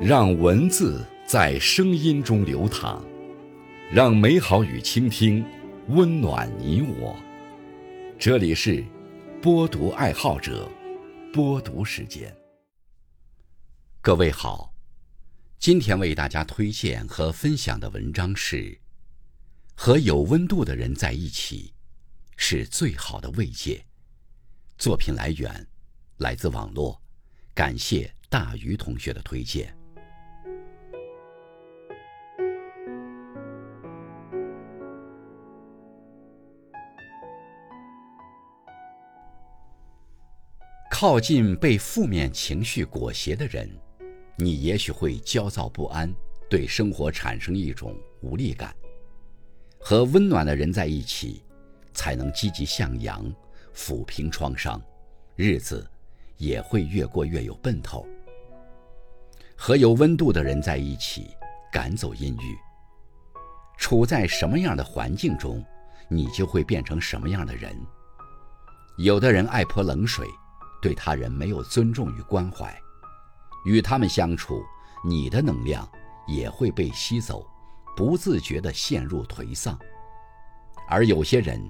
让文字在声音中流淌，让美好与倾听温暖你我。这里是播读爱好者播读时间。各位好，今天为大家推荐和分享的文章是：和有温度的人在一起是最好的慰藉。作品来源来自网络，感谢大鱼同学的推荐。靠近被负面情绪裹挟的人，你也许会焦躁不安，对生活产生一种无力感。和温暖的人在一起，才能积极向阳，抚平创伤，日子也会越过越有奔头。和有温度的人在一起，赶走阴郁。处在什么样的环境中，你就会变成什么样的人。有的人爱泼冷水。对他人没有尊重与关怀，与他们相处，你的能量也会被吸走，不自觉地陷入颓丧。而有些人，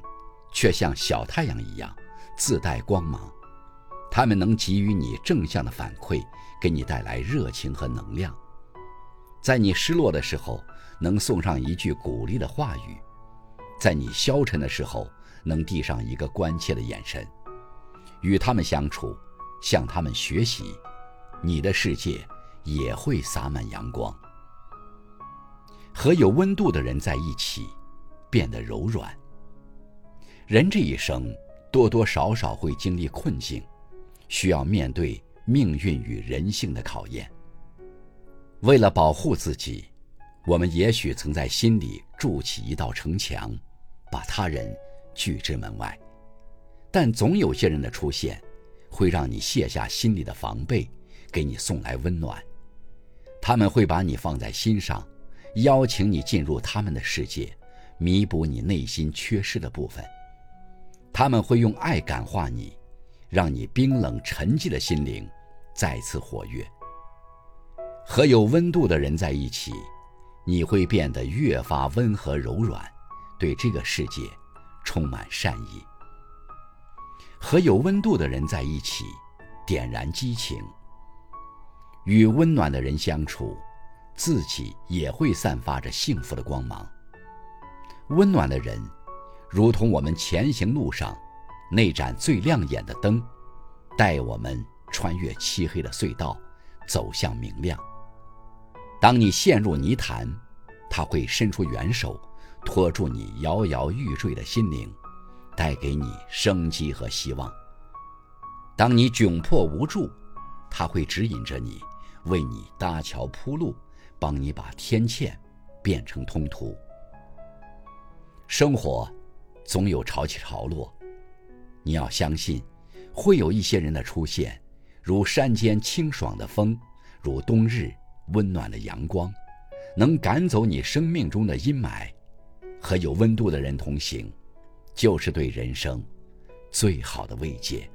却像小太阳一样，自带光芒，他们能给予你正向的反馈，给你带来热情和能量，在你失落的时候，能送上一句鼓励的话语，在你消沉的时候，能递上一个关切的眼神。与他们相处，向他们学习，你的世界也会洒满阳光。和有温度的人在一起，变得柔软。人这一生多多少少会经历困境，需要面对命运与人性的考验。为了保护自己，我们也许曾在心里筑起一道城墙，把他人拒之门外。但总有些人的出现，会让你卸下心里的防备，给你送来温暖。他们会把你放在心上，邀请你进入他们的世界，弥补你内心缺失的部分。他们会用爱感化你，让你冰冷沉寂的心灵再次活跃。和有温度的人在一起，你会变得越发温和柔软，对这个世界充满善意。和有温度的人在一起，点燃激情。与温暖的人相处，自己也会散发着幸福的光芒。温暖的人，如同我们前行路上那盏最亮眼的灯，带我们穿越漆黑的隧道，走向明亮。当你陷入泥潭，他会伸出援手，托住你摇摇欲坠的心灵。带给你生机和希望。当你窘迫无助，他会指引着你，为你搭桥铺路，帮你把天堑变成通途。生活总有潮起潮落，你要相信，会有一些人的出现，如山间清爽的风，如冬日温暖的阳光，能赶走你生命中的阴霾，和有温度的人同行。就是对人生最好的慰藉。